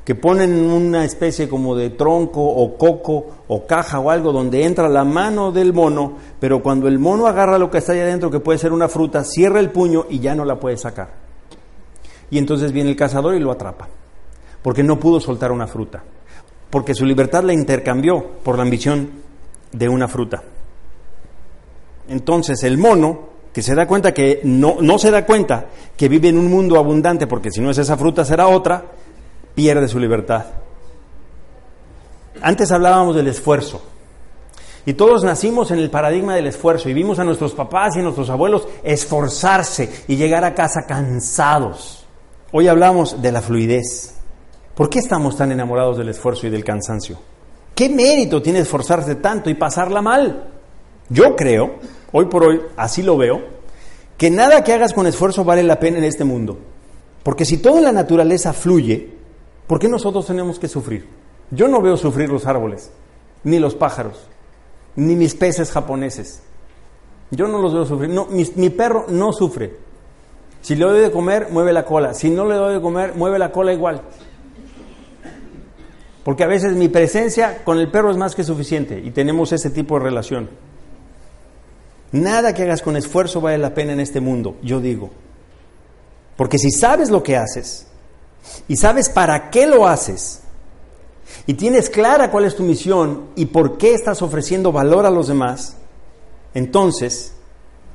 que ponen una especie como de tronco o coco o caja o algo donde entra la mano del mono, pero cuando el mono agarra lo que está ahí adentro, que puede ser una fruta, cierra el puño y ya no la puede sacar y entonces viene el cazador y lo atrapa, porque no pudo soltar una fruta, porque su libertad la intercambió por la ambición de una fruta. Entonces el mono, que se da cuenta que no, no se da cuenta que vive en un mundo abundante, porque si no es esa fruta será otra, pierde su libertad. Antes hablábamos del esfuerzo. Y todos nacimos en el paradigma del esfuerzo y vimos a nuestros papás y a nuestros abuelos esforzarse y llegar a casa cansados. Hoy hablamos de la fluidez, ¿Por qué estamos tan enamorados del esfuerzo y del cansancio? ¿Qué mérito tiene esforzarse tanto y pasarla mal? Yo creo, hoy por hoy, así lo veo, que nada que hagas con esfuerzo vale la pena en este mundo. Porque si toda la naturaleza fluye, ¿por qué nosotros tenemos que sufrir? Yo no veo sufrir los árboles, ni los pájaros, ni mis peces japoneses. Yo no los veo sufrir. No, mi, mi perro no sufre. Si le doy de comer, mueve la cola. Si no le doy de comer, mueve la cola igual. Porque a veces mi presencia con el perro es más que suficiente y tenemos ese tipo de relación. Nada que hagas con esfuerzo vale la pena en este mundo, yo digo. Porque si sabes lo que haces y sabes para qué lo haces y tienes clara cuál es tu misión y por qué estás ofreciendo valor a los demás, entonces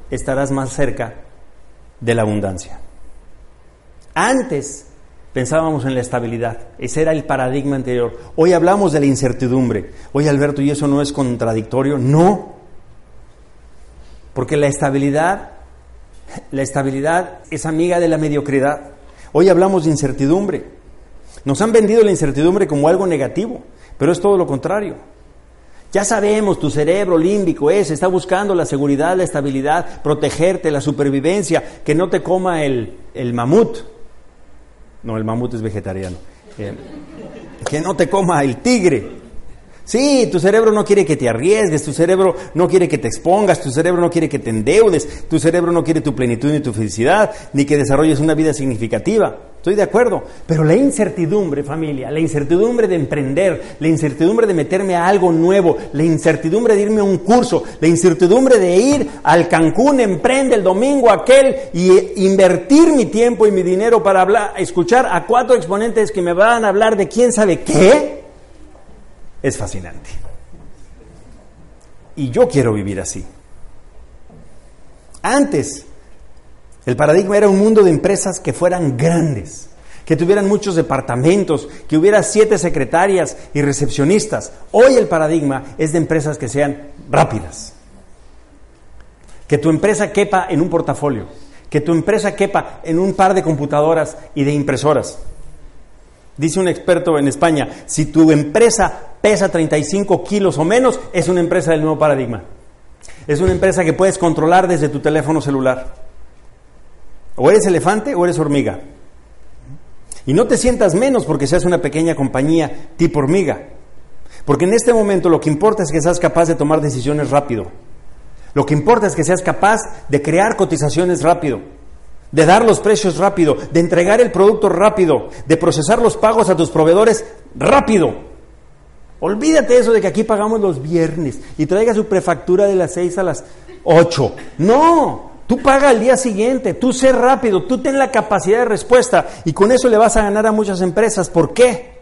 estarás más cerca de la abundancia. Antes pensábamos en la estabilidad, ese era el paradigma anterior. Hoy hablamos de la incertidumbre. Oye Alberto, ¿y eso no es contradictorio? No, porque la estabilidad, la estabilidad es amiga de la mediocridad. Hoy hablamos de incertidumbre. Nos han vendido la incertidumbre como algo negativo, pero es todo lo contrario. Ya sabemos, tu cerebro límbico es, está buscando la seguridad, la estabilidad, protegerte, la supervivencia, que no te coma el, el mamut. No, el mamut es vegetariano. Eh, que no te coma el tigre. Sí, tu cerebro no quiere que te arriesgues, tu cerebro no quiere que te expongas, tu cerebro no quiere que te endeudes, tu cerebro no quiere tu plenitud ni tu felicidad, ni que desarrolles una vida significativa. Estoy de acuerdo, pero la incertidumbre, familia, la incertidumbre de emprender, la incertidumbre de meterme a algo nuevo, la incertidumbre de irme a un curso, la incertidumbre de ir al Cancún, emprende el domingo aquel y invertir mi tiempo y mi dinero para hablar, escuchar a cuatro exponentes que me van a hablar de quién sabe qué es fascinante. Y yo quiero vivir así. Antes, el paradigma era un mundo de empresas que fueran grandes, que tuvieran muchos departamentos, que hubiera siete secretarias y recepcionistas. Hoy el paradigma es de empresas que sean rápidas. Que tu empresa quepa en un portafolio, que tu empresa quepa en un par de computadoras y de impresoras. Dice un experto en España, si tu empresa pesa 35 kilos o menos, es una empresa del nuevo paradigma. Es una empresa que puedes controlar desde tu teléfono celular. O eres elefante o eres hormiga. Y no te sientas menos porque seas una pequeña compañía tipo hormiga. Porque en este momento lo que importa es que seas capaz de tomar decisiones rápido. Lo que importa es que seas capaz de crear cotizaciones rápido, de dar los precios rápido, de entregar el producto rápido, de procesar los pagos a tus proveedores rápido. Olvídate eso de que aquí pagamos los viernes y traiga su prefactura de las 6 a las 8. No, tú paga al día siguiente, tú sé rápido, tú ten la capacidad de respuesta y con eso le vas a ganar a muchas empresas. ¿Por qué?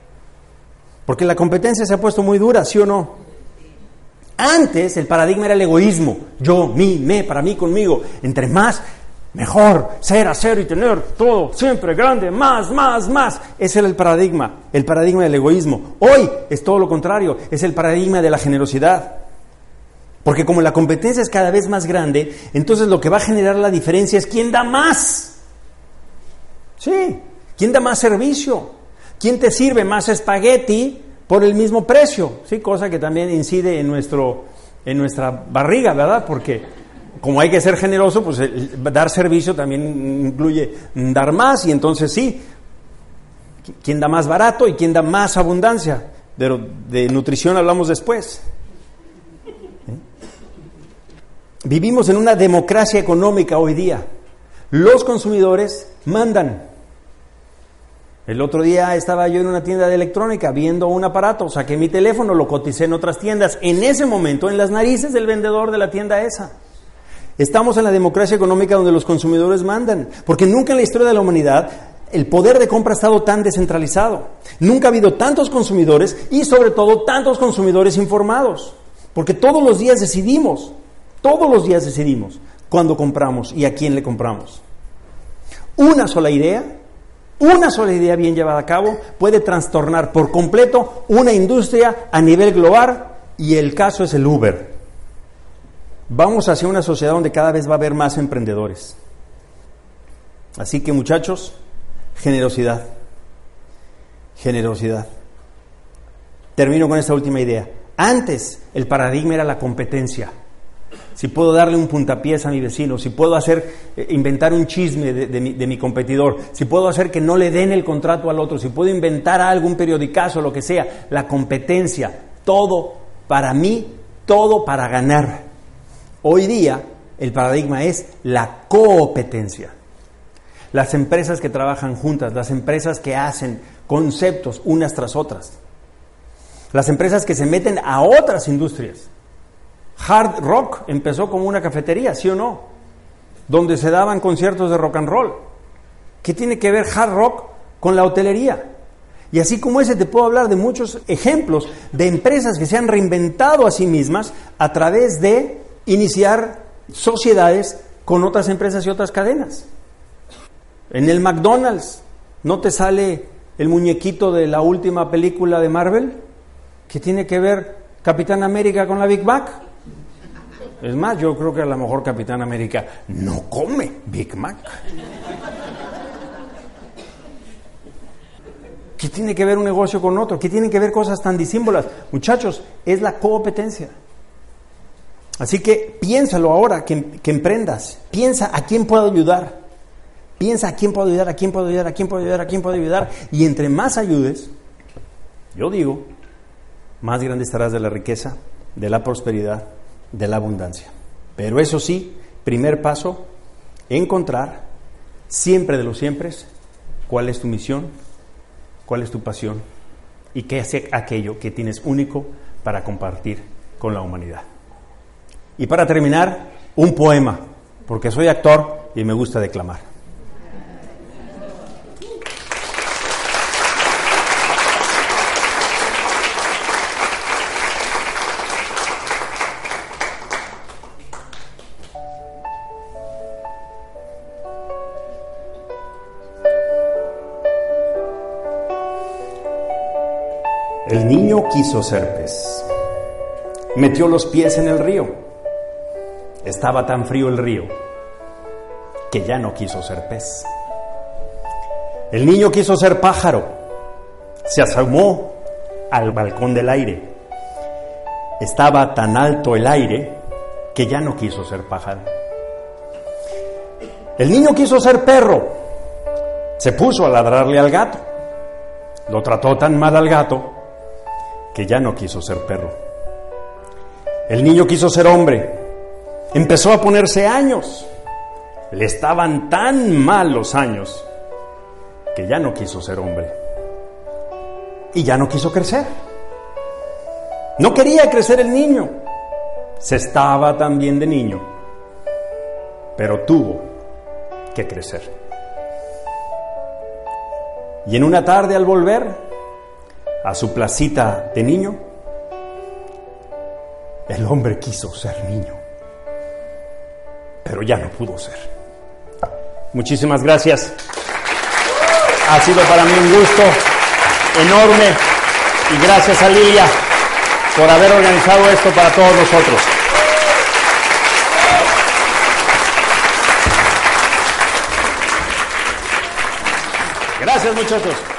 Porque la competencia se ha puesto muy dura, ¿sí o no? Antes el paradigma era el egoísmo, yo, mí, me, para mí, conmigo. Entre más mejor, ser, hacer y tener todo siempre grande, más, más, más. Ese era el paradigma, el paradigma del egoísmo. Hoy es todo lo contrario, es el paradigma de la generosidad. Porque como la competencia es cada vez más grande, entonces lo que va a generar la diferencia es quién da más. Sí, quién da más servicio, quién te sirve más espagueti por el mismo precio. Sí, cosa que también incide en nuestro en nuestra barriga, ¿verdad? Porque como hay que ser generoso, pues dar servicio también incluye dar más y entonces sí, ¿quién da más barato y quién da más abundancia? Pero de nutrición hablamos después. ¿Eh? Vivimos en una democracia económica hoy día. Los consumidores mandan. El otro día estaba yo en una tienda de electrónica viendo un aparato, saqué mi teléfono, lo coticé en otras tiendas, en ese momento en las narices del vendedor de la tienda esa. Estamos en la democracia económica donde los consumidores mandan, porque nunca en la historia de la humanidad el poder de compra ha estado tan descentralizado. Nunca ha habido tantos consumidores y sobre todo tantos consumidores informados, porque todos los días decidimos, todos los días decidimos cuándo compramos y a quién le compramos. Una sola idea, una sola idea bien llevada a cabo puede trastornar por completo una industria a nivel global y el caso es el Uber. Vamos hacia una sociedad donde cada vez va a haber más emprendedores. Así que muchachos, generosidad. generosidad. Termino con esta última idea. Antes el paradigma era la competencia. Si puedo darle un puntapiés a mi vecino, si puedo hacer, eh, inventar un chisme de, mi, de, mi, competidor, si puedo hacer que no le den el contrato al otro, si puedo inventar algún periodicazo, lo que sea, la competencia, todo para mí, todo para ganar. Hoy día el paradigma es la competencia. Las empresas que trabajan juntas, las empresas que hacen conceptos unas tras otras, las empresas que se meten a otras industrias. Hard Rock empezó como una cafetería, ¿sí o no? Donde se daban conciertos de rock and roll. ¿Qué tiene que ver Hard Rock con la hotelería? Y así como ese te puedo hablar de muchos ejemplos de empresas que se han reinventado a sí mismas a través de iniciar sociedades con otras empresas y otras cadenas. En el McDonald's, ¿no te sale el muñequito de la última película de Marvel? ¿Qué tiene que ver Capitán América con la Big Mac? Es más, yo creo que a lo mejor Capitán América no come Big Mac. ¿Qué tiene que ver un negocio con otro? ¿Qué tienen que ver cosas tan disímbolas? Muchachos, es la competencia. Así que piénsalo ahora que, emprendas. Piensa a quién puedo ayudar. Piensa a quién puedo ayudar, a quién puedo ayudar, a quién puedo ayudar, a quién puedo ayudar. Y entre más ayudes, yo digo, más grande estarás de la riqueza, de la prosperidad, de la abundancia. Pero eso sí, primer paso, encontrar siempre de los siempre cuál es tu misión, cuál es tu pasión y qué es aquello que tienes único para compartir con la humanidad. Y para terminar, un poema, porque soy actor y me gusta declamar. El niño quiso ser pez. Metió los pies en el río. Estaba tan frío el río que ya no quiso ser pez. El niño quiso ser pájaro. Se asomó al balcón del aire. Estaba tan alto el aire que ya no quiso ser pájaro. El niño quiso ser perro. Se puso a ladrarle al gato. Lo trató tan mal al gato que ya no quiso ser perro. El niño quiso ser hombre. Empezó a ponerse años. Le estaban tan mal los años que ya no quiso ser hombre. Y ya no quiso crecer. No quería crecer el niño. Se estaba también de niño. Pero tuvo que crecer. Y en una tarde al volver, a su placita de niño, el hombre quiso ser niño, pero ya no pudo ser. Muchísimas gracias. Ha sido para mí un gusto enorme y gracias a Lilia por haber organizado esto para todos nosotros. Gracias muchachos.